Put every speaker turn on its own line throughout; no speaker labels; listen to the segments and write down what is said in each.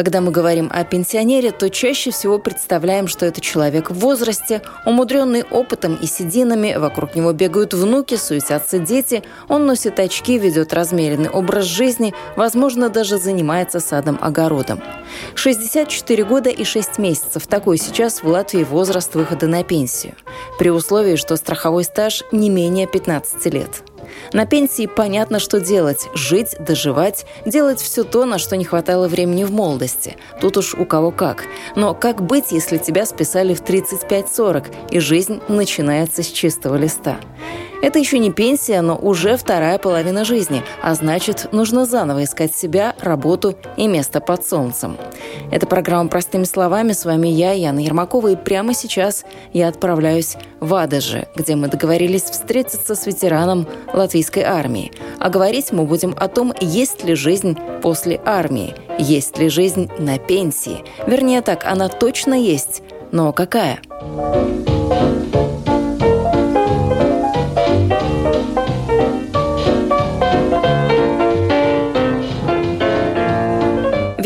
Когда мы говорим о пенсионере, то чаще всего представляем, что это человек в возрасте, умудренный опытом и сединами, вокруг него бегают внуки, суетятся дети, он носит очки, ведет размеренный образ жизни, возможно, даже занимается садом-огородом. 64 года и 6 месяцев – такой сейчас в Латвии возраст выхода на пенсию, при условии, что страховой стаж не менее 15 лет. На пенсии понятно, что делать – жить, доживать, делать все то, на что не хватало времени в молодости. Тут уж у кого как. Но как быть, если тебя списали в 35-40, и жизнь начинается с чистого листа? Это еще не пенсия, но уже вторая половина жизни, а значит, нужно заново искать себя, работу и место под солнцем. Это программа «Простыми словами». С вами я, Яна Ермакова, и прямо сейчас я отправляюсь в Адаже, где мы договорились встретиться с ветераном латвийской армии. А говорить мы будем о том, есть ли жизнь после армии, есть ли жизнь на пенсии. Вернее так, она точно есть, но какая?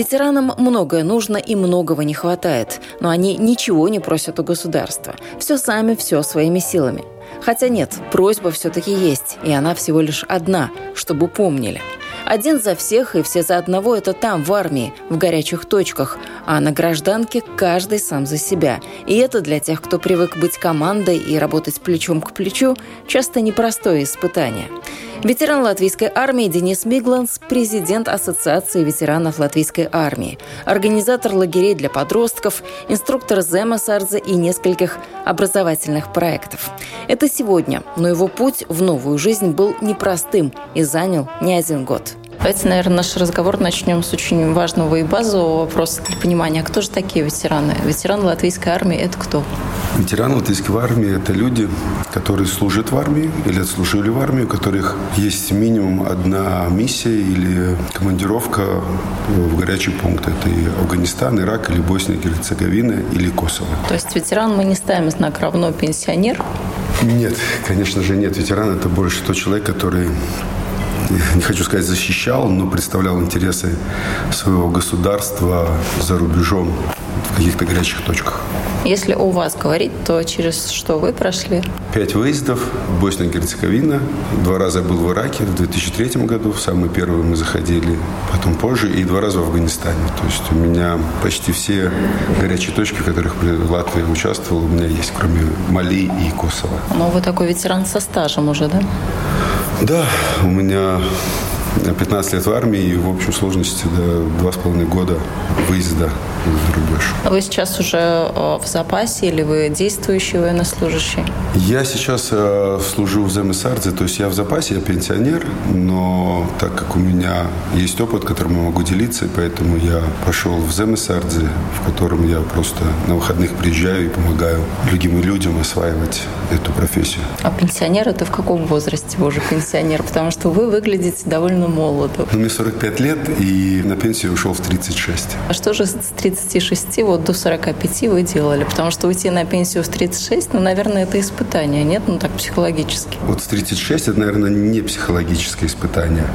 Ветеранам многое нужно и многого не хватает, но они ничего не просят у государства. Все сами, все своими силами. Хотя нет, просьба все-таки есть, и она всего лишь одна, чтобы помнили. Один за всех и все за одного – это там, в армии, в горячих точках, а на гражданке каждый сам за себя. И это для тех, кто привык быть командой и работать плечом к плечу, часто непростое испытание – Ветеран латвийской армии Денис Мигланс – президент Ассоциации ветеранов латвийской армии, организатор лагерей для подростков, инструктор Зема Сарза и нескольких образовательных проектов. Это сегодня, но его путь в новую жизнь был непростым и занял не один год. Давайте, наверное, наш разговор начнем с очень важного и базового вопроса для понимания. Кто же такие ветераны? Ветераны латвийской армии – это кто?
Ветераны латвийской армии – это люди, которые служат в армии или отслужили в армии, у которых есть минимум одна миссия или командировка в горячий пункт. Это и Афганистан, Ирак, или Босния, Герцеговина, или Косово.
То есть ветеран мы не ставим знак равно пенсионер?
Нет, конечно же нет. Ветеран – это больше тот человек, который не хочу сказать защищал, но представлял интересы своего государства за рубежом в каких-то горячих точках.
Если у вас говорить, то через что вы прошли?
Пять выездов. Босния и Герцеговина. Два раза я был в Ираке в 2003 году. В самый первый мы заходили, потом позже. И два раза в Афганистане. То есть у меня почти все горячие точки, в которых Латвия участвовала, у меня есть, кроме Мали и Косово.
Но вы такой ветеран со стажем уже, да?
Да, у меня 15 лет в армии и в общей сложности два с половиной года выезда за рубеж.
А вы сейчас уже э, в запасе или вы действующий военнослужащий?
Я сейчас э, служу в ЗМСАРДе, то есть я в запасе, я пенсионер, но так как у меня есть опыт, которым я могу делиться, поэтому я пошел в ЗМСАРДе, в котором я просто на выходных приезжаю и помогаю другим людям осваивать эту профессию.
А пенсионер это в каком возрасте вы уже пенсионер? Потому что вы выглядите довольно молодо.
Ну, мне 45 лет, и на пенсию ушел в 36.
А что же с 36 вот до 45 вы делали? Потому что уйти на пенсию в 36, ну, наверное, это испытание, нет? Ну, так психологически.
Вот в 36 это, наверное, не психологическое испытание.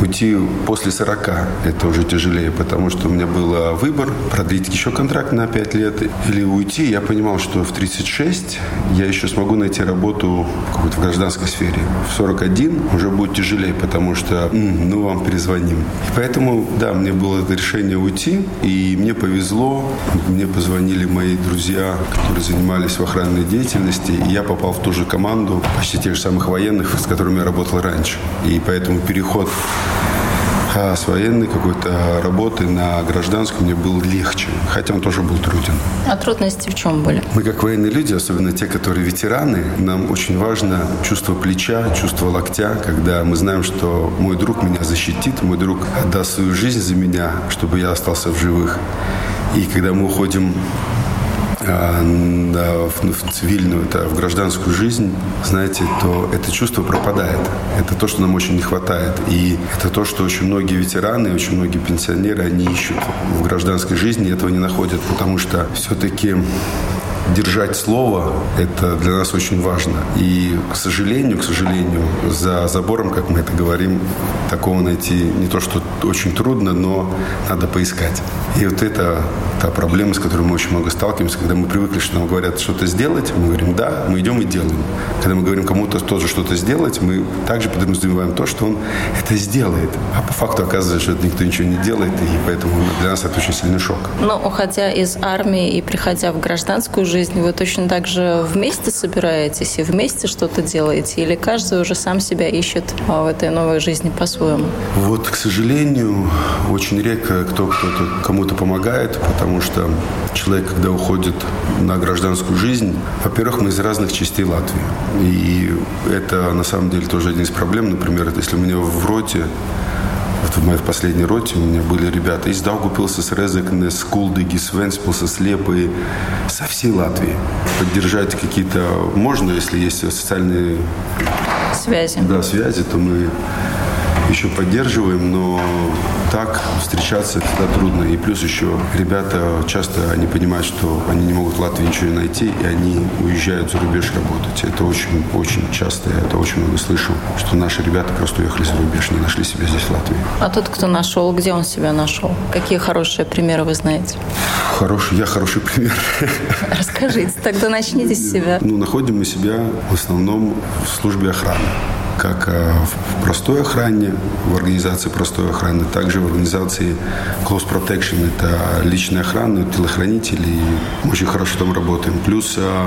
Уйти после 40 это уже тяжелее, потому что у меня был выбор продлить еще контракт на 5 лет или уйти. Я понимал, что в 36 я еще смогу найти работу в гражданской сфере. В 41 уже будет тяжелее, потому что ну, вам перезвоним. Поэтому, да, мне было это решение уйти, и мне повезло. Мне позвонили мои друзья, которые занимались в охранной деятельности, и я попал в ту же команду почти тех же самых военных, с которыми я работал раньше. И поэтому переход а с военной какой-то работы на гражданскую мне был легче, хотя он тоже был труден.
А трудности в чем были?
Мы как военные люди, особенно те, которые ветераны, нам очень важно чувство плеча, чувство локтя, когда мы знаем, что мой друг меня защитит, мой друг отдаст свою жизнь за меня, чтобы я остался в живых. И когда мы уходим в, в цивильную, это в гражданскую жизнь, знаете, то это чувство пропадает. Это то, что нам очень не хватает. И это то, что очень многие ветераны, очень многие пенсионеры, они ищут в гражданской жизни, этого не находят, потому что все-таки держать слово – это для нас очень важно. И, к сожалению, к сожалению, за забором, как мы это говорим, такого найти не то, что очень трудно, но надо поискать. И вот это та проблема, с которой мы очень много сталкиваемся, когда мы привыкли, что нам говорят что-то сделать, мы говорим «да», мы идем и делаем. Когда мы говорим кому-то тоже что-то сделать, мы также подразумеваем то, что он это сделает. А по факту оказывается, что никто ничего не делает, и поэтому для нас это очень сильный шок.
Но уходя из армии и приходя в гражданскую жизнь, вы точно так же вместе собираетесь и вместе что-то делаете? Или каждый уже сам себя ищет а, в этой новой жизни по-своему?
Вот, к сожалению, очень редко кто кто-то кому-то помогает, потому что человек, когда уходит на гражданскую жизнь, во-первых, мы из разных частей Латвии. И это, на самом деле, тоже один из проблем. Например, если у меня в роте вот в моей последней роте у меня были ребята из Даугупилса, с Резекне, с Кулдыги, с Венспилса, с Лепы, со всей Латвии. Поддержать какие-то можно, если есть социальные
связи.
Да, связи, то мы еще поддерживаем, но так встречаться всегда трудно. И плюс еще ребята часто они понимают, что они не могут в Латвии ничего не найти, и они уезжают за рубеж работать. Это очень, очень часто, я это очень много слышу, что наши ребята просто уехали за рубеж, не нашли себя здесь в Латвии.
А тот, кто нашел, где он себя нашел? Какие хорошие примеры вы знаете?
Хороший, я хороший пример.
Расскажите, тогда начните с себя.
Ну, находим мы себя в основном в службе охраны как э, в простой охране, в организации простой охраны, также в организации Close Protection, это личная охрана, телохранители, и очень хорошо там работаем. Плюс э,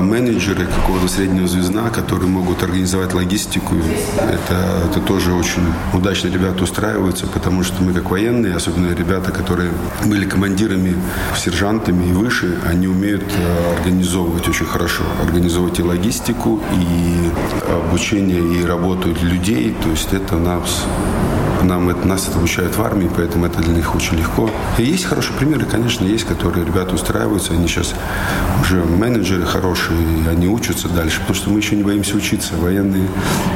менеджеры какого-то среднего звезда, которые могут организовать логистику, это, это тоже очень удачно ребята устраиваются, потому что мы как военные, особенно ребята, которые были командирами, сержантами и выше, они умеют э, организовывать очень хорошо, организовывать и логистику, и обучение и работу людей, то есть это нас нам это, нас это обучают в армии, поэтому это для них очень легко. И есть хорошие примеры, конечно, есть, которые ребята устраиваются, они сейчас уже менеджеры хорошие, они учатся дальше, потому что мы еще не боимся учиться. Военные,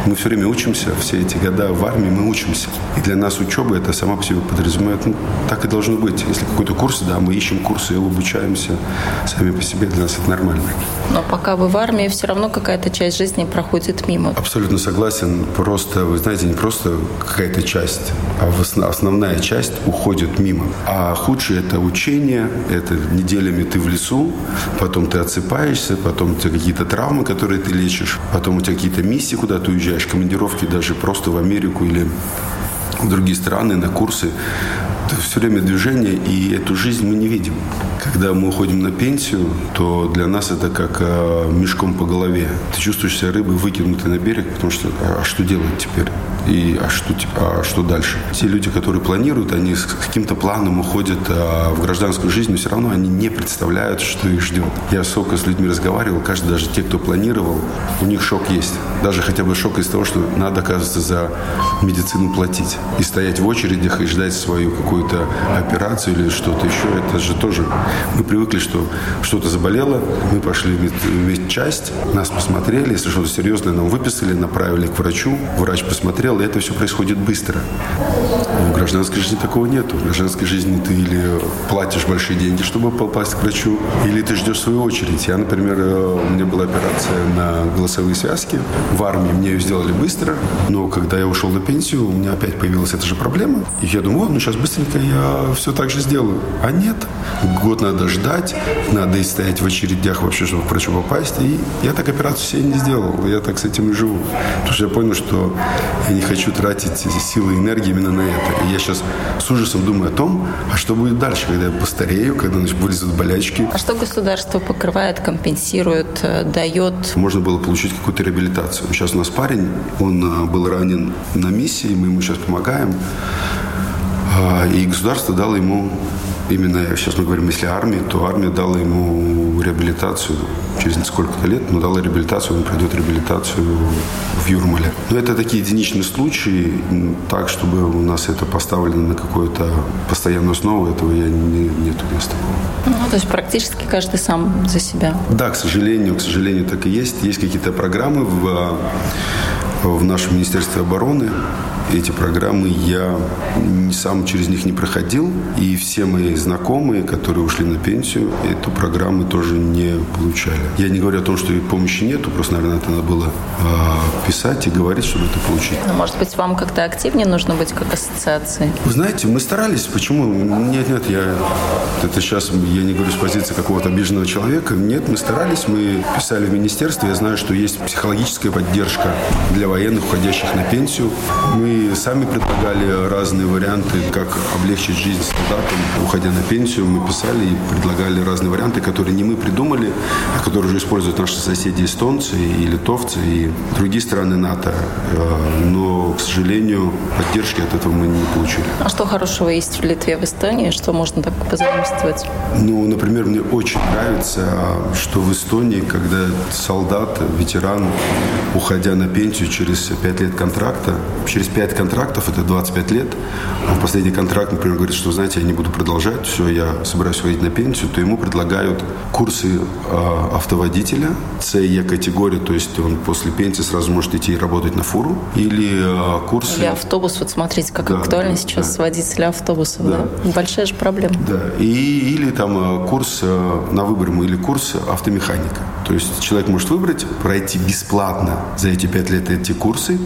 мы все время учимся, все эти года в армии мы учимся. И для нас учеба это сама по себе подразумевает, ну, так и должно быть. Если какой-то курс, да, мы ищем курсы и обучаемся сами по себе, для нас это нормально.
Но пока вы в армии, все равно какая-то часть жизни проходит мимо.
Абсолютно согласен. Просто, вы знаете, не просто какая-то часть, часть, а основная часть уходит мимо. А худшее это учение, это неделями ты в лесу, потом ты отсыпаешься, потом у тебя какие-то травмы, которые ты лечишь, потом у тебя какие-то миссии, куда ты уезжаешь, командировки даже просто в Америку или в другие страны на курсы. Это все время движение, и эту жизнь мы не видим. Когда мы уходим на пенсию, то для нас это как э, мешком по голове. Ты чувствуешь себя рыбой, выкинутой на берег, потому что а, а что делать теперь? И а что, а что дальше? Те люди, которые планируют, они с каким-то планом уходят а, в гражданскую жизнь, но все равно они не представляют, что их ждет. Я сколько с людьми разговаривал, каждый, даже те, кто планировал, у них шок есть. Даже хотя бы шок из того, что надо, оказывается, за медицину платить. И стоять в очередях и ждать свою какую-то операцию или что-то еще. Это же тоже... Мы привыкли, что что-то заболело, мы пошли в медчасть, нас посмотрели, если что-то серьезное нам выписали, направили к врачу, врач посмотрел, и это все происходит быстро. В гражданской жизни такого нет. В гражданской жизни ты или платишь большие деньги, чтобы попасть к врачу, или ты ждешь свою очередь. Я, например, э, у меня была операция на голосовые связки. В армии мне ее сделали быстро, но когда я ушел на пенсию, у меня опять появилась эта же проблема. И я думаю, ну сейчас быстренько я все так же сделаю. А нет. Год надо ждать, надо и стоять в очередях вообще, чтобы к врачу попасть. И я так операцию себе не сделал. Я так с этим и живу. Потому что я понял, что я не хочу тратить силы и энергии именно на это. И я сейчас с ужасом думаю о том, а что будет дальше, когда я постарею, когда значит, вылезут болячки.
А что государство покрывает, компенсирует, э, дает?
Можно было получить какую-то реабилитацию. Сейчас у нас парень, он э, был ранен на миссии, мы ему сейчас помогаем. А, и государство дало ему, именно сейчас мы говорим, если армия, то армия дала ему реабилитацию через сколько-то лет, но дала реабилитацию, он пройдет реабилитацию в Юрмале. Но это такие единичные случаи, так, чтобы у нас это поставлено на какую-то постоянную основу, этого я не, нет у нас такого.
Ну, то есть практически каждый сам за себя.
Да, к сожалению, к сожалению, так и есть. Есть какие-то программы в, в нашем Министерстве обороны, эти программы я сам через них не проходил. И все мои знакомые, которые ушли на пенсию, эту программу тоже не получали. Я не говорю о том, что помощи нету, просто, наверное, это надо было э, писать и говорить, чтобы это получить.
Но, может быть, вам как-то активнее нужно быть как ассоциации?
Вы знаете, мы старались. Почему? Нет, нет, я это сейчас я не говорю с позиции какого-то обиженного человека. Нет, мы старались, мы писали в министерство. Я знаю, что есть психологическая поддержка для военных, уходящих на пенсию. Мы сами предлагали разные варианты, как облегчить жизнь солдатам, уходя на пенсию. Мы писали и предлагали разные варианты, которые не мы придумали, а которые уже используют наши соседи эстонцы и литовцы и другие страны НАТО. Э, но, к сожалению, поддержки от этого мы не получили.
А что хорошего есть в Литве, в Эстонии? Что можно так позаимствовать?
Ну, например, мне очень нравится, что в Эстонии, когда солдат, ветеран, уходя на пенсию через 5 лет контракта, через 5 5 контрактов, это 25 лет. Он последний контракт, например, говорит, что, знаете, я не буду продолжать, все, я собираюсь выйти на пенсию, то ему предлагают курсы э, автоводителя, С Е категория, то есть он после пенсии сразу может идти и работать на фуру, или э, курсы...
Или автобус, вот смотрите, как да, актуально да, сейчас да. водители автобусов, да. да? Большая же проблема.
Да, и, или там курс э, на выбор или курс автомеханика. То есть человек может выбрать, пройти бесплатно за эти 5 лет эти курсы,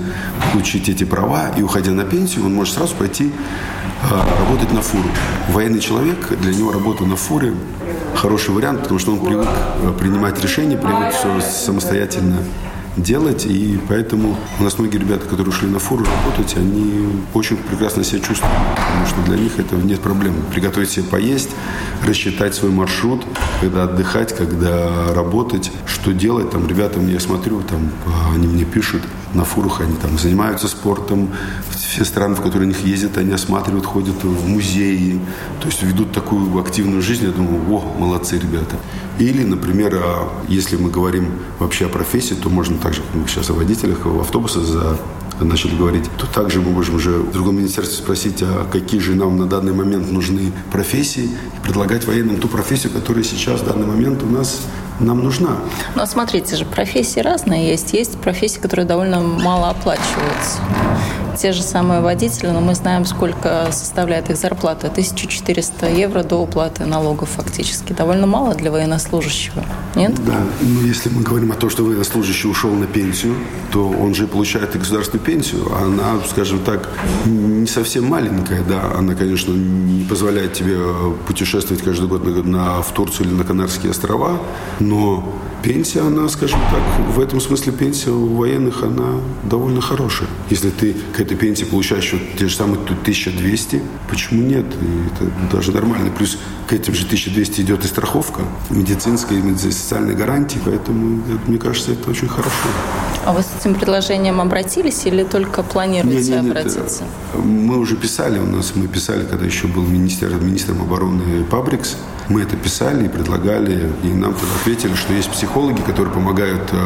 получить эти права, и уходя на пенсию, он может сразу пойти а, работать на фуру. Военный человек, для него работа на фуре хороший вариант, потому что он привык а, принимать решения, привык все самостоятельно делать, и поэтому у нас многие ребята, которые ушли на фуру работать, они очень прекрасно себя чувствуют, потому что для них это нет проблем. Приготовить себе поесть, рассчитать свой маршрут, когда отдыхать, когда работать, что делать. Там ребята, мне смотрю, там они мне пишут, на фурах они там занимаются спортом, все страны, в которые они ездят, они осматривают, ходят в музеи, то есть ведут такую активную жизнь. Я думаю, о, молодцы ребята. Или, например, а, если мы говорим вообще о профессии, то можно также, мы сейчас о водителях, автобуса за начали говорить, то также мы можем уже в другом министерстве спросить, а какие же нам на данный момент нужны профессии, и предлагать военным ту профессию, которая сейчас в данный момент у нас нам нужна.
Но смотрите же, профессии разные есть. Есть профессии, которые довольно мало оплачиваются те же самые водители, но мы знаем, сколько составляет их зарплата. 1400 евро до уплаты налогов фактически. Довольно мало для военнослужащего, нет?
Да, но если мы говорим о том, что военнослужащий ушел на пенсию, то он же получает и государственную пенсию. Она, скажем так, не совсем маленькая, да. Она, конечно, не позволяет тебе путешествовать каждый год на, на, в Турцию или на Канарские острова, но пенсия, она, скажем так, в этом смысле пенсия у военных, она довольно хорошая. Если ты к этой пенсии получаешь еще те же самые 1200, почему нет? И это даже нормально. Плюс к этим же 1200 идет и страховка медицинская, и социальные гарантии, поэтому, мне кажется, это очень хорошо.
А вы с этим предложением обратились или только планируете нет, нет, обратиться?
Нет. Мы уже писали, у нас мы писали, когда еще был министр, министром обороны Пабрикс, мы это писали и предлагали, и нам тогда ответили, что есть психологи, которые помогают э,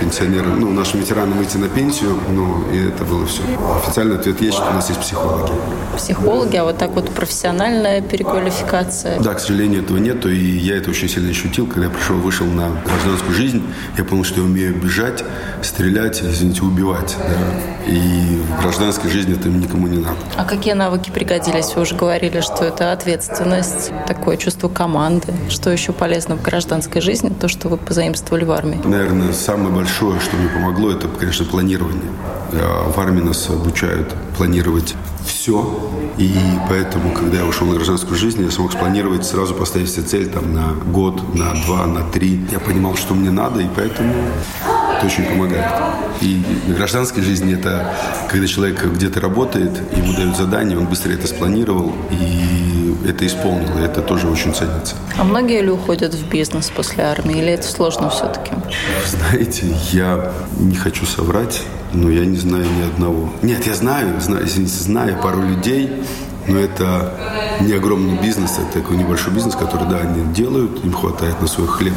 пенсионерам, ну, нашим ветеранам выйти на пенсию, ну, и это было все. Официальный ответ есть, что у нас есть психологи.
Психологи, а вот так вот профессиональная переквалификация?
Да, к сожалению, этого нету, и я это очень сильно ощутил, когда я пришел, вышел на гражданскую жизнь, я понял, что я умею бежать, стрелять, извините, убивать. Да? И в гражданской жизни это никому не надо.
А какие навыки пригодились? Вы уже говорили, что это ответственность, такое чувство команды. Что еще полезно в гражданской жизни? То, что вы позаимствовали в армии.
Наверное, самое большое, что мне помогло, это, конечно, планирование. В армии нас обучают планировать все. И поэтому, когда я ушел на гражданскую жизнь, я смог спланировать, сразу поставить себе цель там, на год, на два, на три. Я понимал, что мне надо, и поэтому это очень помогает. И в гражданской жизни это когда человек где-то работает, ему дают задание, он быстро это спланировал и это исполнил, и это тоже очень ценится.
А многие ли уходят в бизнес после армии, или это сложно все-таки?
Знаете, я не хочу соврать, но я не знаю ни одного. Нет, я знаю, знаю, знаю пару людей, но это не огромный бизнес, это такой небольшой бизнес, который, да, они делают, им хватает на свой хлеб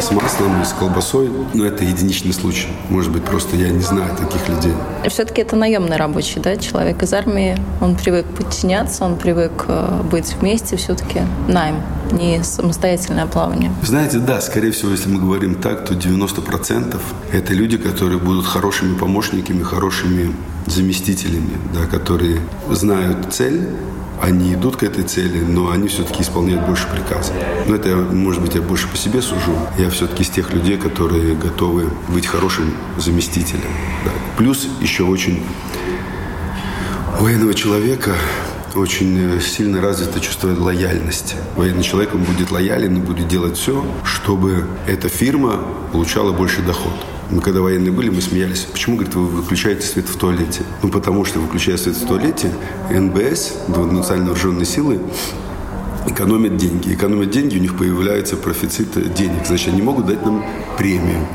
с маслом и с колбасой, но это единичный случай. Может быть, просто я не знаю таких людей.
Все-таки это наемный рабочий, да, человек из армии, он привык подчиняться, он привык э, быть вместе, все-таки найм, не самостоятельное плавание.
Знаете, да, скорее всего, если мы говорим так, то 90% это люди, которые будут хорошими помощниками, хорошими заместителями, да, которые знают цель, они идут к этой цели, но они все-таки исполняют больше приказов. Но это, может быть, я больше по себе сужу. Я все-таки из тех людей, которые готовы быть хорошим заместителем. Да. Плюс еще очень военного человека очень сильно развито чувство лояльности. Военный человек, он будет лоялен и будет делать все, чтобы эта фирма получала больше доход. Мы когда военные были, мы смеялись. Почему, говорит, вы выключаете свет в туалете? Ну, потому что, выключая свет в туалете, НБС, национальные вооруженные силы, экономят деньги. Экономят деньги, у них появляется профицит денег. Значит, они могут дать нам премию.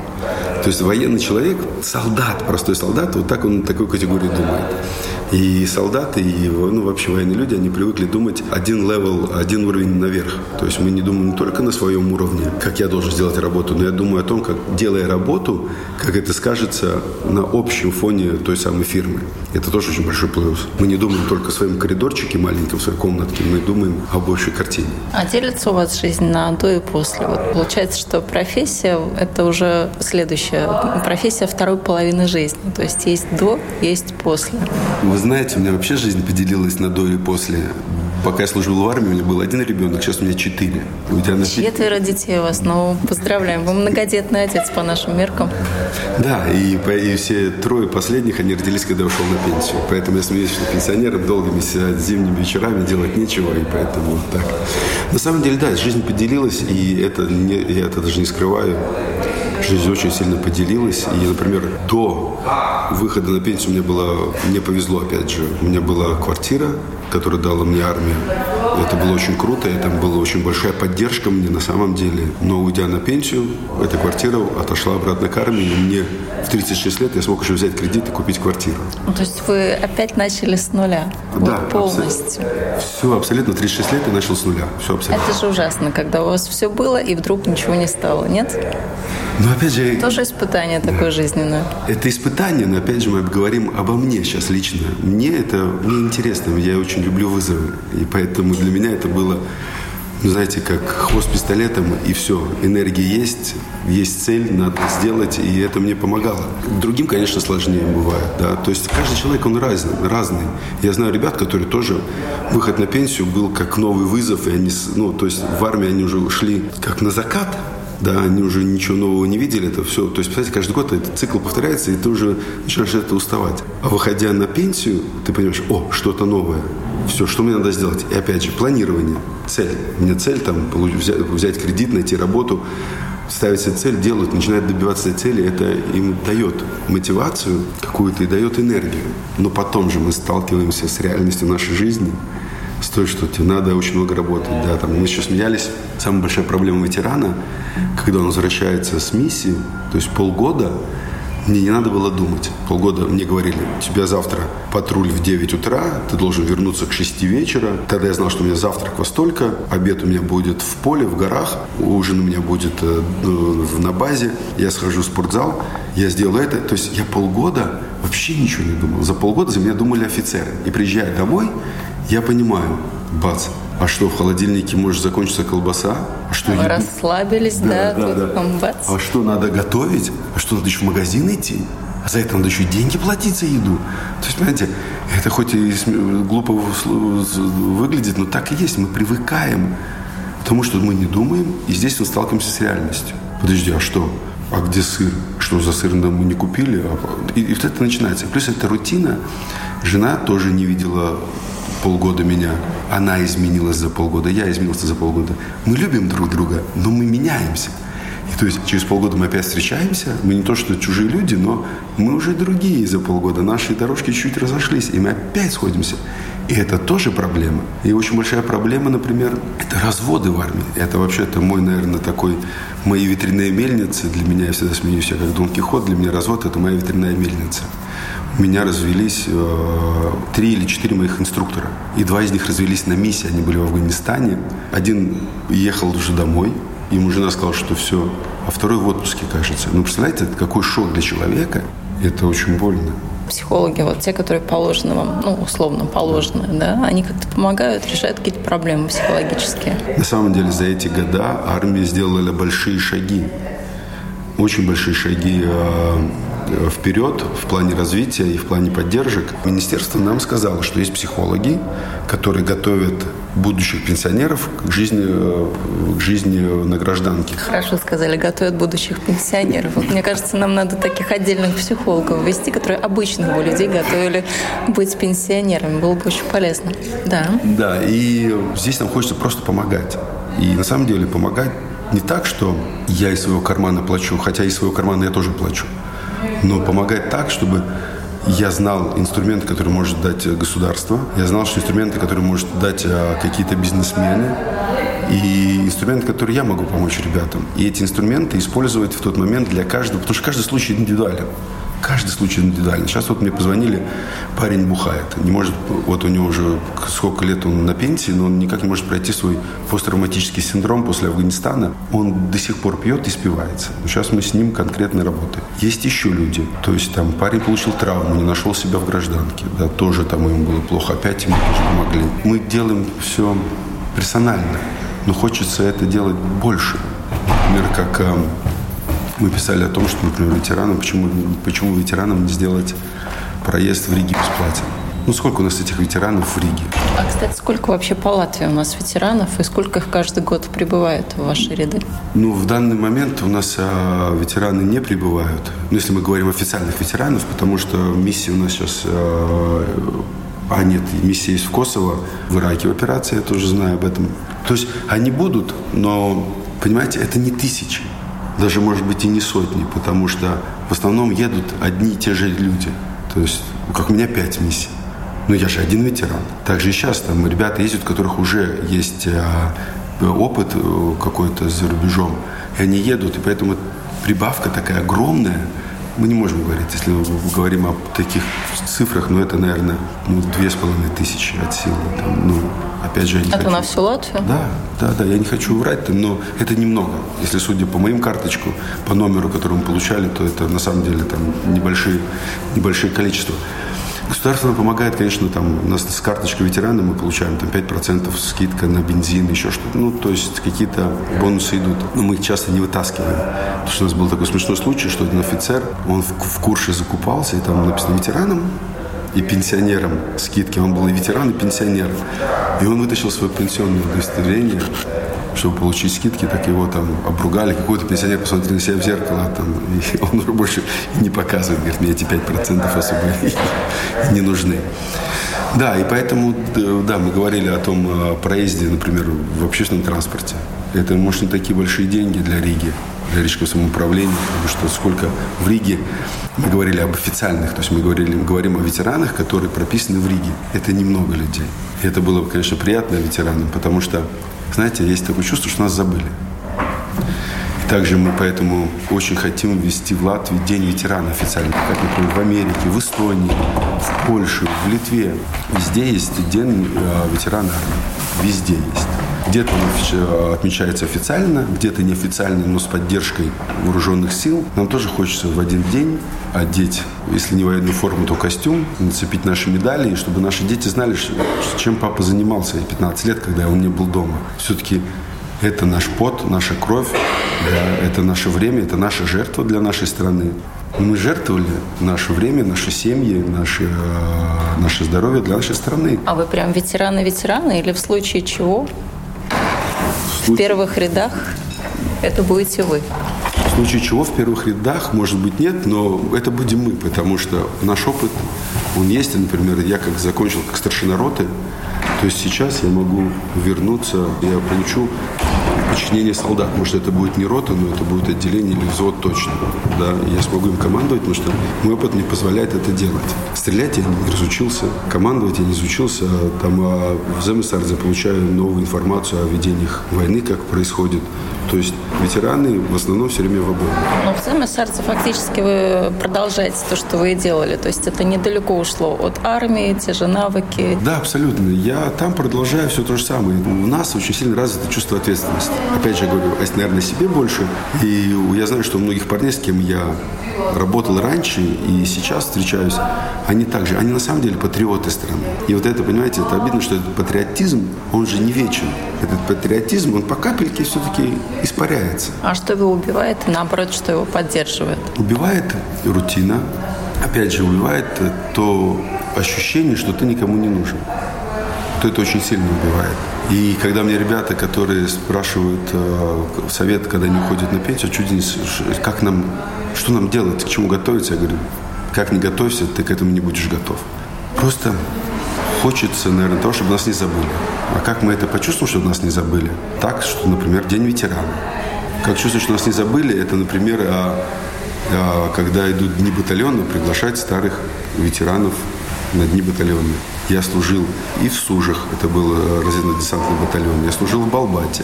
То есть военный человек, солдат, простой солдат, вот так он такой категории думает. И солдаты, и ну, вообще военные люди, они привыкли думать один level, один уровень наверх. То есть мы не думаем не только на своем уровне, как я должен сделать работу, но я думаю о том, как делая работу, как это скажется на общем фоне той самой фирмы. Это тоже очень большой плюс. Мы не думаем только о своем коридорчике маленьком, в своей комнатке, мы думаем о большей картине.
А делится у вас жизнь на до и после? Вот получается, что профессия – это уже следующая профессия второй половины жизни. То есть есть до, есть после.
Вы знаете, у меня вообще жизнь поделилась на до и после. Пока я служил в армии, у меня был один ребенок, сейчас у меня четыре.
У тебя на... Четверо детей у вас, ну, поздравляем. Вы многодетный отец по нашим меркам.
Да, и, и все трое последних, они родились, когда ушел на пенсию. Поэтому я смеюсь, что пенсионерам долгими зимними вечерами делать нечего, и поэтому вот так. На самом деле, да, жизнь поделилась, и это не, я это даже не скрываю жизнь очень сильно поделилась. И, например, до выхода на пенсию мне было, мне повезло, опять же. У меня была квартира, которую дала мне армия. Это было очень круто, это была очень большая поддержка мне на самом деле. Но уйдя на пенсию, эта квартира отошла обратно к армии. И мне в 36 лет я смог еще взять кредит и купить квартиру.
Ну, то есть вы опять начали с нуля?
Да,
вот полностью.
Абсолютно. Все абсолютно. 36 лет я начал с нуля. Все абсолютно.
Это же ужасно, когда у вас все было и вдруг ничего не стало, нет?
Но опять же...
Тоже испытание такое жизненное.
Это испытание, но опять же мы говорим обо мне сейчас лично. Мне это мне интересно, я очень люблю вызовы. И поэтому для меня это было, ну, знаете, как хвост пистолетом, и все. Энергия есть, есть цель, надо сделать, и это мне помогало. Другим, конечно, сложнее бывает, да. То есть каждый человек, он разный, разный. Я знаю ребят, которые тоже, выход на пенсию был как новый вызов, и они, ну, то есть в армии они уже ушли как на закат, да, они уже ничего нового не видели, это все. То есть, представляете, каждый год этот цикл повторяется, и ты уже начинаешь это уставать. А выходя на пенсию, ты понимаешь, о, что-то новое. Все, что мне надо сделать? И опять же, планирование, цель. У меня цель там взять, кредит, найти работу, ставить себе цель, делают, начинают добиваться этой цели, это им дает мотивацию какую-то и дает энергию. Но потом же мы сталкиваемся с реальностью нашей жизни, с той, что тебе надо очень много работать. Да, там, мы еще смеялись, самая большая проблема ветерана, когда он возвращается с миссии, то есть полгода, мне не надо было думать. Полгода мне говорили, у тебя завтра патруль в 9 утра, ты должен вернуться к 6 вечера. Тогда я знал, что у меня завтрак во столько, обед у меня будет в поле, в горах, ужин у меня будет э, на базе, я схожу в спортзал, я сделал это. То есть я полгода вообще ничего не думал. За полгода за меня думали офицеры. И приезжая домой, я понимаю, бац, а что, в холодильнике может закончиться колбаса? А что,
Вы расслабились, да? да, да, да. Бац.
А что, надо готовить? А что, надо еще в магазин идти? А за это надо еще деньги платить за еду. То есть, понимаете, это хоть и глупо выглядит, но так и есть. Мы привыкаем к тому, что мы не думаем, и здесь мы сталкиваемся с реальностью. Подожди, а что? А где сыр? Что за сыр мы не купили? И, и вот это начинается. Плюс это рутина. Жена тоже не видела полгода меня, она изменилась за полгода, я изменился за полгода. Мы любим друг друга, но мы меняемся. И, то есть через полгода мы опять встречаемся. Мы не то, что чужие люди, но мы уже другие за полгода. Наши дорожки чуть разошлись, и мы опять сходимся. И это тоже проблема. И очень большая проблема, например, это разводы в армии. Это вообще, это мой, наверное, такой, мои ветряные мельницы. Для меня, я всегда смеюсь, я как Дон Кихот, для меня развод – это моя ветряная мельница. Меня развелись э, три или четыре моих инструктора. И два из них развелись на миссии, они были в Афганистане. Один ехал уже домой, ему жена сказала, что все, а второй в отпуске, кажется. Ну, представляете, какой шок для человека. Это очень больно
психологи, вот те, которые положены вам, ну, условно положены, да, они как-то помогают, решают какие-то проблемы психологические.
На самом деле за эти года армия сделала большие шаги, очень большие шаги э, вперед в плане развития и в плане поддержек. Министерство нам сказало, что есть психологи, которые готовят будущих пенсионеров к жизни, к жизни на гражданке.
Хорошо сказали, готовят будущих пенсионеров. Вот, мне кажется, нам надо таких отдельных психологов ввести, которые обычных бы людей готовили быть пенсионерами. Было бы очень полезно. Да.
Да, и здесь нам хочется просто помогать. И на самом деле помогать не так, что я из своего кармана плачу, хотя из своего кармана я тоже плачу но помогать так, чтобы я знал инструменты, которые может дать государство, я знал, что инструменты, которые может дать а, какие-то бизнесмены, и инструменты, которые я могу помочь ребятам. И эти инструменты использовать в тот момент для каждого, потому что каждый случай индивидуален. Каждый случай индивидуально. Сейчас вот мне позвонили, парень бухает. Не может, вот у него уже сколько лет он на пенсии, но он никак не может пройти свой посттравматический синдром после Афганистана. Он до сих пор пьет и спивается. Сейчас мы с ним конкретно работаем. Есть еще люди. То есть там парень получил травму, не нашел себя в гражданке. Да, тоже там ему было плохо. Опять ему тоже помогли. Мы делаем все персонально. Но хочется это делать больше. Например, как эм, мы писали о том, что, например, ветеранам, почему, почему ветеранам не сделать проезд в Риге бесплатен. Ну, сколько у нас этих ветеранов в Риге?
А, кстати, сколько вообще по Латвии у нас ветеранов и сколько их каждый год прибывает в ваши ряды?
Ну, в данный момент у нас а, ветераны не прибывают. Ну, если мы говорим официальных ветеранов, потому что миссия у нас сейчас... А, а нет, миссия есть в Косово, в Ираке в операции, я тоже знаю об этом. То есть они будут, но, понимаете, это не тысячи даже, может быть, и не сотни, потому что в основном едут одни и те же люди. То есть, как у меня пять миссий. Но я же один ветеран. Также и сейчас там ребята ездят, у которых уже есть а, опыт э, какой-то за рубежом. И они едут, и поэтому прибавка такая огромная. Мы не можем говорить, если мы говорим о таких цифрах, но это, наверное, ну, две с половиной тысячи от силы. Там, ну, Опять же, я не
это
хочу...
на всю Латвию?
Да, да, да. Я не хочу врать, но это немного. Если судя по моим карточку, по номеру, который мы получали, то это на самом деле там небольшие, небольшие количества. Государство нам помогает, конечно, там, у нас с карточкой ветерана мы получаем там 5% скидка на бензин, еще что-то. Ну, то есть какие-то бонусы идут. Но мы их часто не вытаскиваем. Потому что у нас был такой смешной случай, что один офицер, он в, в Курше закупался, и там написано ветераном, и пенсионерам скидки. Он был и ветеран, и пенсионер. И он вытащил свое пенсионное удостоверение, чтобы получить скидки, так его там обругали. Какой-то пенсионер посмотрел на себя в зеркало, там, и он уже больше не показывает, говорит, мне эти 5% особо не нужны. Да, и поэтому, да, мы говорили о том о проезде, например, в общественном транспорте. Это, может, не такие большие деньги для Риги для Рижского самоуправления, потому что сколько в Риге, мы говорили об официальных, то есть мы говорили, мы говорим о ветеранах, которые прописаны в Риге. Это немного людей. И это было бы, конечно, приятно ветеранам, потому что, знаете, есть такое чувство, что нас забыли. Также мы поэтому очень хотим ввести в Латвии День ветерана официально, как, например, в Америке, в Эстонии, в Польше, в Литве. Везде есть День э, ветерана. Везде есть. Где-то он отмечается официально, где-то неофициально, но с поддержкой вооруженных сил. Нам тоже хочется в один день одеть, если не военную форму, то костюм, нацепить наши медали, и чтобы наши дети знали, чем папа занимался 15 лет, когда он не был дома. Все-таки это наш пот, наша кровь, да, это наше время, это наша жертва для нашей страны. Мы жертвовали наше время, наши семьи, наше, э, наше здоровье для нашей страны.
А вы прям ветераны-ветераны или в случае чего в первых рядах это будете вы.
В случае чего в первых рядах, может быть, нет, но это будем мы, потому что наш опыт, он есть. Например, я как закончил как старшина роты, то есть сейчас я могу вернуться, я получу подчинение солдат. Может, это будет не рота, но это будет отделение или взвод точно. Да, я смогу им командовать, потому что мой опыт мне позволяет это делать. Стрелять я не разучился, командовать я не изучился. Там а в Земесарде получаю новую информацию о ведениях войны, как происходит. То есть ветераны в основном все время в обороне.
Но в Земесарде фактически вы продолжаете то, что вы и делали. То есть это недалеко ушло от армии, те же навыки.
Да, абсолютно. Я там продолжаю все то же самое. У нас очень сильно развито чувство ответственности. Опять же, я говорю, наверное, себе больше. И я знаю, что у многих парней, с кем я работал раньше и сейчас встречаюсь, они также, они на самом деле патриоты страны. И вот это, понимаете, это обидно, что этот патриотизм, он же не вечен. Этот патриотизм, он по капельке все-таки испаряется.
А что его убивает, и наоборот, что его поддерживает?
Убивает рутина, опять же, убивает то ощущение, что ты никому не нужен. То это очень сильно убивает. И когда мне ребята, которые спрашивают э, совет, когда они уходят на пенсию, чуть не, как нам, что нам делать, к чему готовиться, я говорю, как не готовься, ты к этому не будешь готов. Просто хочется, наверное, того, чтобы нас не забыли. А как мы это почувствуем, чтобы нас не забыли? Так, что, например, День ветерана. Как чувствовать, что нас не забыли, это, например, а, а, когда идут дни батальона, приглашать старых ветеранов на дни батальона. Я служил и в Сужах, это был э, разведно-десантный батальон. Я служил в Балбате.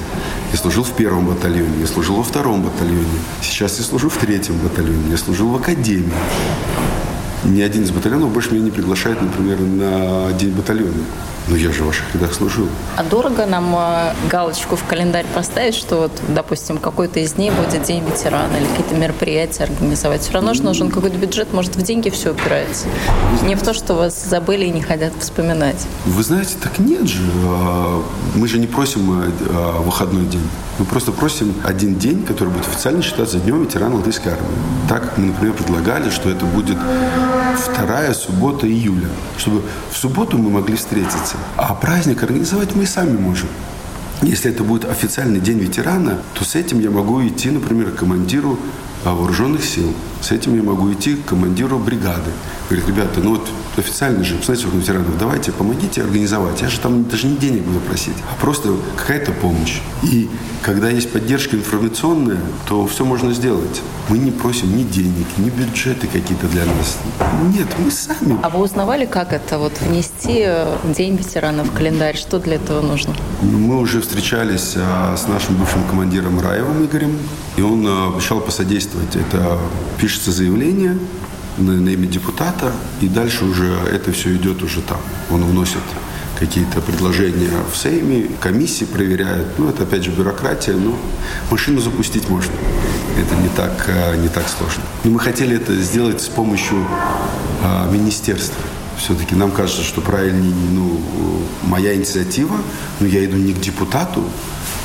Я служил в первом батальоне. Я служил во втором батальоне. Сейчас я служу в третьем батальоне. Я служил в академии. Ни один из батальонов больше меня не приглашает, например, на день батальона. Ну, я же в ваших рядах служил.
А дорого нам э, галочку в календарь поставить, что вот, допустим, какой-то из дней будет День ветерана или какие-то мероприятия организовать? Все равно же нужен какой-то бюджет, может, в деньги все упирается. Не в то, что вас забыли и не хотят вспоминать.
Вы знаете, так нет же. А, мы же не просим э, а, выходной день. Мы просто просим один день, который будет официально считаться Днем ветерана Латвийской армии. Так мы, например, предлагали, что это будет вторая суббота июля, чтобы в субботу мы могли встретиться. А праздник организовать мы сами можем. Если это будет официальный день ветерана, то с этим я могу идти, например, к командиру а, вооруженных сил. С этим я могу идти к командиру бригады. Говорит, ребята, ну вот официально же, у ветеранов, давайте помогите организовать. Я же там даже не денег буду просить, а просто какая-то помощь. И когда есть поддержка информационная, то все можно сделать. Мы не просим ни денег, ни бюджеты какие-то для нас. Нет, мы сами.
А вы узнавали, как это вот внести э, День ветерана в календарь? Что для этого нужно?
Мы уже встречались а, с нашим бывшим командиром Раевым Игорем, и он а, обещал посодействовать. Это пишется заявление, на, имя депутата, и дальше уже это все идет уже там. Он вносит какие-то предложения в Сейме, комиссии проверяют. Ну, это опять же бюрократия, но машину запустить можно. Это не так, э, не так сложно. Но мы хотели это сделать с помощью а, министерства. Все-таки нам кажется, что правильнее, ну, моя инициатива, но я иду не к депутату,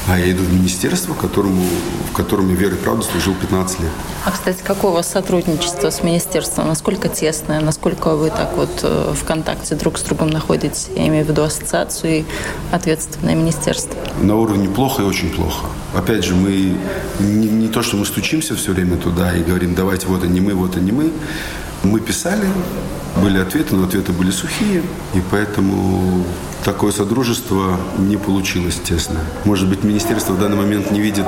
а я иду в министерство, которому, в котором я верой и правда служил 15 лет.
А, кстати, какое у вас сотрудничество с министерством? Насколько тесное? Насколько вы так вот э, в контакте друг с другом находитесь? Я имею в виду ассоциацию и ответственное министерство.
На уровне плохо и очень плохо. Опять же, мы не, не то, что мы стучимся все время туда и говорим, давайте вот они мы, вот они мы. Мы писали, были ответы, но ответы были сухие, и поэтому такое содружество не получилось, честно. Может быть, министерство в данный момент не видит,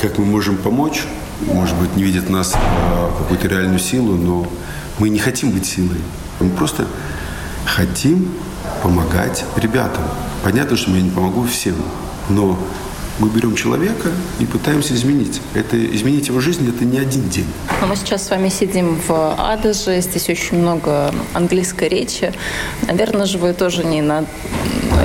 как мы можем помочь, может быть, не видит нас а, какую-то реальную силу, но мы не хотим быть силой. Мы просто хотим помогать ребятам. Понятно, что я не помогу всем, но мы берем человека и пытаемся изменить. Это изменить его жизнь это не один день.
Но мы сейчас с вами сидим в Адаже, здесь очень много английской речи. Наверное же вы тоже не на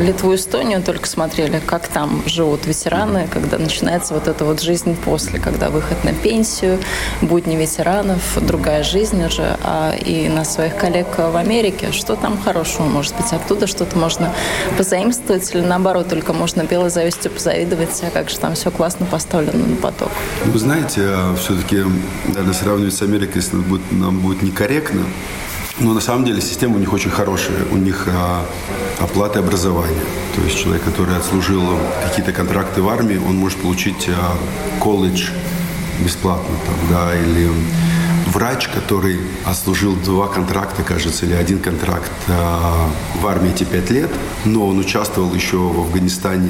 Литву и Эстонию только смотрели, как там живут ветераны, когда начинается вот эта вот жизнь после, когда выход на пенсию, будни ветеранов, другая жизнь уже, а и на своих коллег в Америке. Что там хорошего может быть? Оттуда что-то можно позаимствовать или наоборот, только можно белой завистью позавидовать, а как же там все классно поставлено на поток?
Вы знаете, а все-таки, наверное, сравнивать с Америкой если будет, нам будет некорректно. Но на самом деле система у них очень хорошая. У них а, оплата образования. То есть человек, который отслужил какие-то контракты в армии, он может получить а, колледж бесплатно. Там, да, или врач, который отслужил два контракта, кажется, или один контракт а, в армии эти пять лет, но он участвовал еще в Афганистане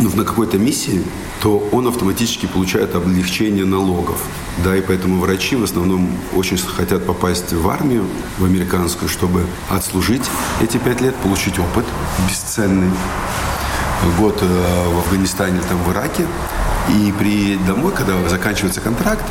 ну, на какой-то миссии, то он автоматически получает облегчение налогов. Да, и поэтому врачи в основном очень хотят попасть в армию, в американскую, чтобы отслужить эти пять лет, получить опыт бесценный. Год э, в Афганистане, там в Ираке, и приедет домой, когда заканчивается контракт,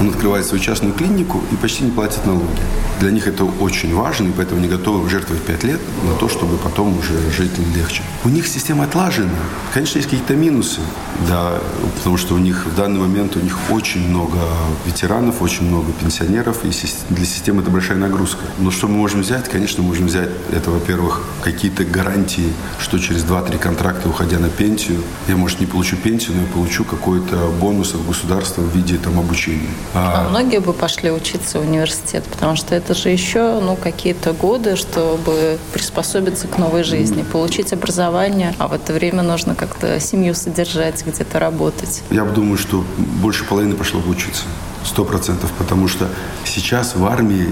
он открывает свою частную клинику и почти не платит налоги. Для них это очень важно, и поэтому они готовы жертвовать 5 лет на то, чтобы потом уже жить легче. У них система отлажена. Конечно, есть какие-то минусы, да, потому что у них в данный момент у них очень много ветеранов, очень много пенсионеров, и для системы это большая нагрузка. Но что мы можем взять? Конечно, мы можем взять это, во-первых, какие-то гарантии, что через 2-3 контракта, уходя на пенсию, я, может, не получу пенсию, но я получу как какой-то бонус от государства в виде там, обучения.
А, а многие бы пошли учиться в университет, потому что это же еще ну, какие-то годы, чтобы приспособиться к новой жизни, получить образование, а в это время нужно как-то семью содержать, где-то работать.
Я думаю, что больше половины пошло бы учиться. Сто процентов, потому что сейчас в армии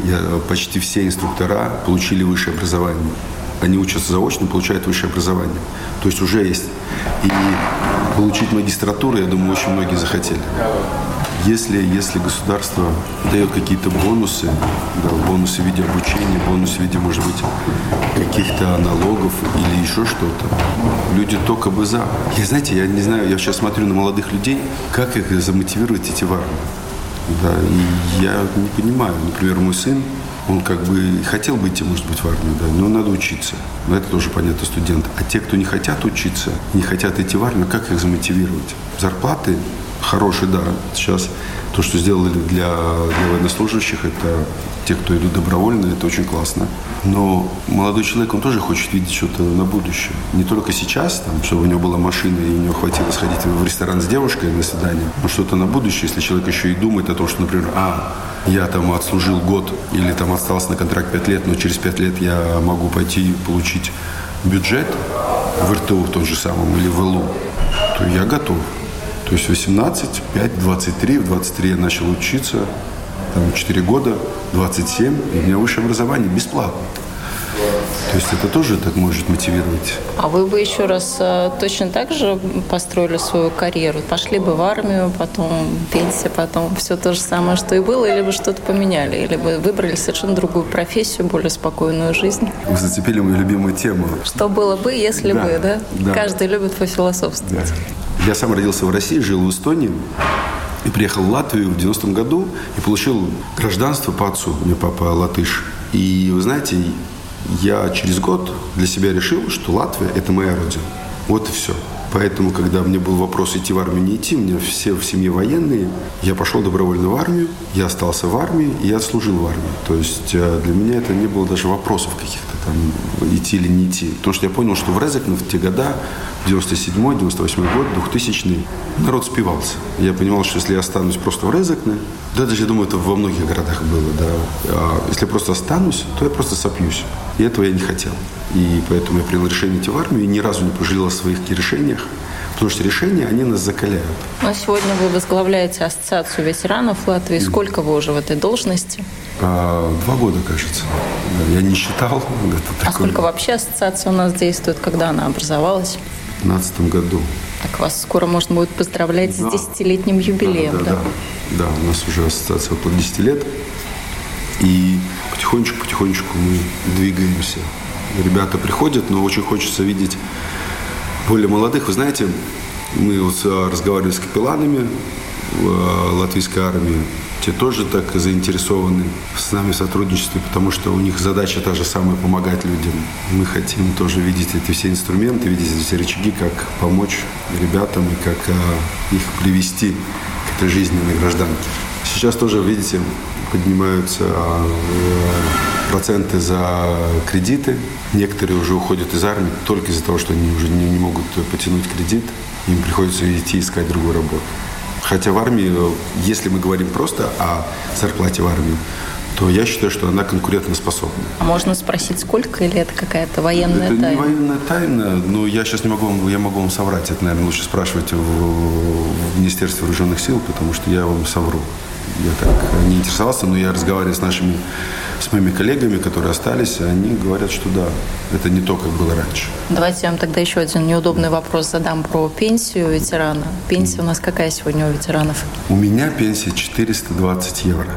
почти все инструктора получили высшее образование они учатся заочно, получают высшее образование. То есть уже есть. И получить магистратуру, я думаю, очень многие захотели. Если, если государство дает какие-то бонусы, да, бонусы в виде обучения, бонусы в виде, может быть, каких-то налогов или еще что-то, люди только бы за. Я, знаете, я не знаю, я сейчас смотрю на молодых людей, как их замотивировать идти в армию. Да, и я не понимаю. Например, мой сын, он как бы хотел бы идти, может быть, в армию, да, но надо учиться. Но это тоже понятно студент. А те, кто не хотят учиться, не хотят идти в армию, как их замотивировать? Зарплаты хорошие, да. Сейчас то, что сделали для, для военнослужащих, это те, кто идут добровольно, это очень классно. Но молодой человек, он тоже хочет видеть что-то на будущее. Не только сейчас, там, чтобы у него была машина и у него хватило сходить в ресторан с девушкой на свидание, но что-то на будущее, если человек еще и думает о том, что, например, а, я там отслужил год или там остался на контракт 5 лет, но через 5 лет я могу пойти получить бюджет в РТУ в том же самом или в ЛУ, то я готов. То есть 18, 5, 23, в 23 я начал учиться, там 4 года, 27, и у меня высшее образование бесплатно. То есть это тоже так может мотивировать.
А вы бы еще раз э, точно так же построили свою карьеру? Пошли бы в армию, потом пенсия, потом все то же самое, что и было, или бы что-то поменяли? Или бы выбрали совершенно другую профессию, более спокойную жизнь?
Вы зацепили мою любимую тему.
Что было бы, если да, бы, да? да? Каждый любит пофилософствовать.
Да. Я сам родился в России, жил в Эстонии. И приехал в Латвию в 90-м году и получил гражданство по отцу. У меня папа латыш. И вы знаете, я через год для себя решил, что Латвия – это моя родина. Вот и все. Поэтому, когда мне был вопрос идти в армию, не идти, у меня все в семье военные, я пошел добровольно в армию, я остался в армии, и я служил в армии. То есть э, для меня это не было даже вопросов каких-то там, идти или не идти. Потому что я понял, что в Резекне в те года, 97-й, 98 год, 2000 народ спивался. Я понимал, что если я останусь просто в Резекне, да, даже я думаю, это во многих городах было, да, а если я просто останусь, то я просто сопьюсь. И этого я не хотел. И поэтому я принял решение идти в армию и ни разу не пожалел о своих решениях. Потому что решения, они нас закаляют.
Ну, а сегодня вы возглавляете Ассоциацию ветеранов Латвии. Сколько вы уже в этой должности?
А, два года, кажется. Я не считал.
Это а сколько вообще ассоциация у нас действует? Когда она образовалась?
В 2015 году.
Так вас скоро можно будет поздравлять да. с десятилетним юбилеем,
да, да? Да, да. да, у нас уже ассоциация около 10 лет. И потихонечку-потихонечку мы двигаемся. Ребята приходят, но очень хочется видеть более молодых. Вы знаете, мы вот а, разговаривали с капелланами в а, латвийской армии. Те тоже так заинтересованы с нами в сотрудничестве, потому что у них задача та же самая – помогать людям. Мы хотим тоже видеть эти все инструменты, видеть эти все рычаги, как помочь ребятам и как а, их привести к этой жизненной гражданке. Сейчас тоже, видите, поднимаются э, проценты за кредиты. Некоторые уже уходят из армии только из-за того, что они уже не, не могут потянуть кредит. Им приходится идти искать другую работу. Хотя в армии, если мы говорим просто о зарплате в армии, то я считаю, что она конкурентоспособна.
А можно спросить, сколько или это какая-то военная
это
тайна?
Это не военная тайна, но я сейчас не могу вам, я могу вам соврать. Это, наверное, лучше спрашивать в, в Министерстве вооруженных сил, потому что я вам совру. Я так не интересовался, но я разговариваю с нашими, с моими коллегами, которые остались, они говорят, что да, это не то, как было раньше.
Давайте я вам тогда еще один неудобный вопрос задам про пенсию ветерана. Пенсия у нас какая сегодня у ветеранов?
У меня пенсия 420 евро.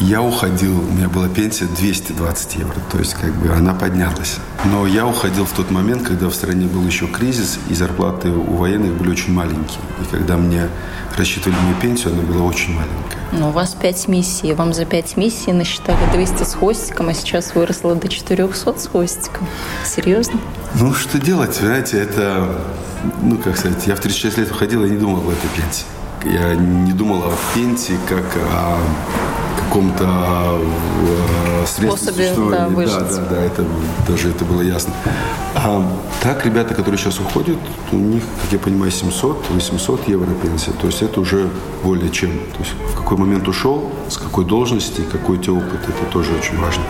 Я уходил, у меня была пенсия 220 евро, то есть как бы она поднялась. Но я уходил в тот момент, когда в стране был еще кризис, и зарплаты у военных были очень маленькие. И когда мне рассчитывали мою пенсию, она была очень маленькая.
Но у вас 5 миссий, вам за 5 миссий насчитали 200 с хвостиком, а сейчас выросло до 400 с хвостиком. Серьезно?
Ну, что делать, знаете, это, ну, как сказать, я в 36 лет уходил и не думал об этой пенсии. Я не думал о пенсии как о каком-то э,
средстве да, выжить.
Да, да, да, это даже это было ясно. А так, ребята, которые сейчас уходят, у них, как я понимаю, 700-800 евро пенсия. То есть это уже более чем. То есть в какой момент ушел, с какой должности, какой у тебя опыт, это тоже очень важно.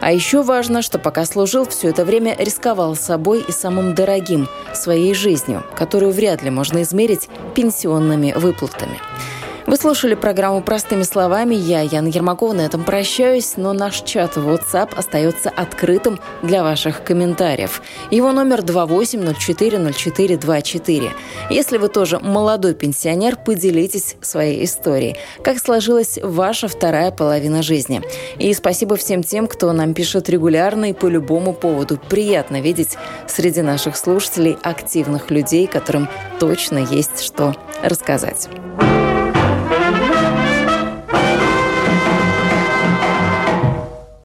А еще важно, что пока служил, все это время рисковал собой и самым дорогим – своей жизнью, которую вряд ли можно измерить пенсионными выплатами. Вы слушали программу «Простыми словами». Я, Яна Ермакова, на этом прощаюсь, но наш чат в WhatsApp остается открытым для ваших комментариев. Его номер 28040424. Если вы тоже молодой пенсионер, поделитесь своей историей. Как сложилась ваша вторая половина жизни? И спасибо всем тем, кто нам пишет регулярно и по любому поводу. Приятно видеть среди наших слушателей активных людей, которым точно есть что рассказать.